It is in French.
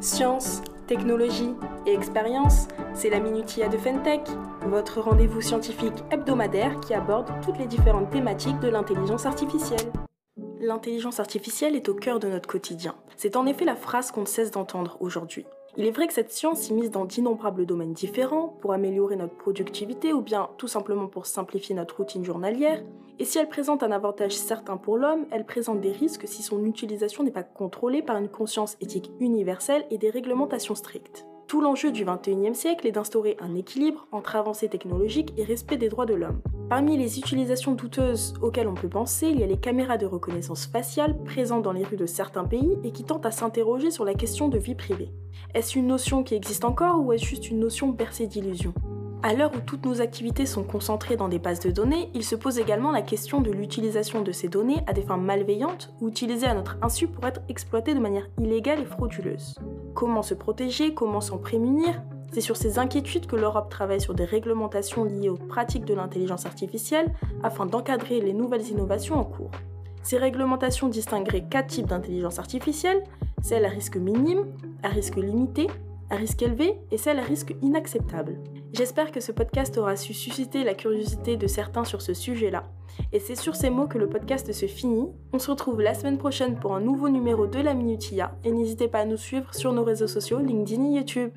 Science, technologie et expérience, c'est la Minutia de Fentech, votre rendez-vous scientifique hebdomadaire qui aborde toutes les différentes thématiques de l'intelligence artificielle. L'intelligence artificielle est au cœur de notre quotidien. C'est en effet la phrase qu'on ne cesse d'entendre aujourd'hui. Il est vrai que cette science s'immisce dans d'innombrables domaines différents pour améliorer notre productivité ou bien tout simplement pour simplifier notre routine journalière. Et si elle présente un avantage certain pour l'homme, elle présente des risques si son utilisation n'est pas contrôlée par une conscience éthique universelle et des réglementations strictes. Tout l'enjeu du XXIe siècle est d'instaurer un équilibre entre avancées technologiques et respect des droits de l'homme. Parmi les utilisations douteuses auxquelles on peut penser, il y a les caméras de reconnaissance faciale présentes dans les rues de certains pays et qui tentent à s'interroger sur la question de vie privée. Est-ce une notion qui existe encore ou est-ce juste une notion bercée d'illusions à l'heure où toutes nos activités sont concentrées dans des bases de données, il se pose également la question de l'utilisation de ces données à des fins malveillantes ou utilisées à notre insu pour être exploitées de manière illégale et frauduleuse. Comment se protéger? Comment s'en prémunir? C'est sur ces inquiétudes que l'Europe travaille sur des réglementations liées aux pratiques de l'intelligence artificielle afin d'encadrer les nouvelles innovations en cours. Ces réglementations distingueraient quatre types d'intelligence artificielle, celle à risque minime, à risque limité, à risque élevé et celle à risque inacceptable. J'espère que ce podcast aura su susciter la curiosité de certains sur ce sujet-là. Et c'est sur ces mots que le podcast se finit. On se retrouve la semaine prochaine pour un nouveau numéro de la Minutia et n'hésitez pas à nous suivre sur nos réseaux sociaux LinkedIn et YouTube.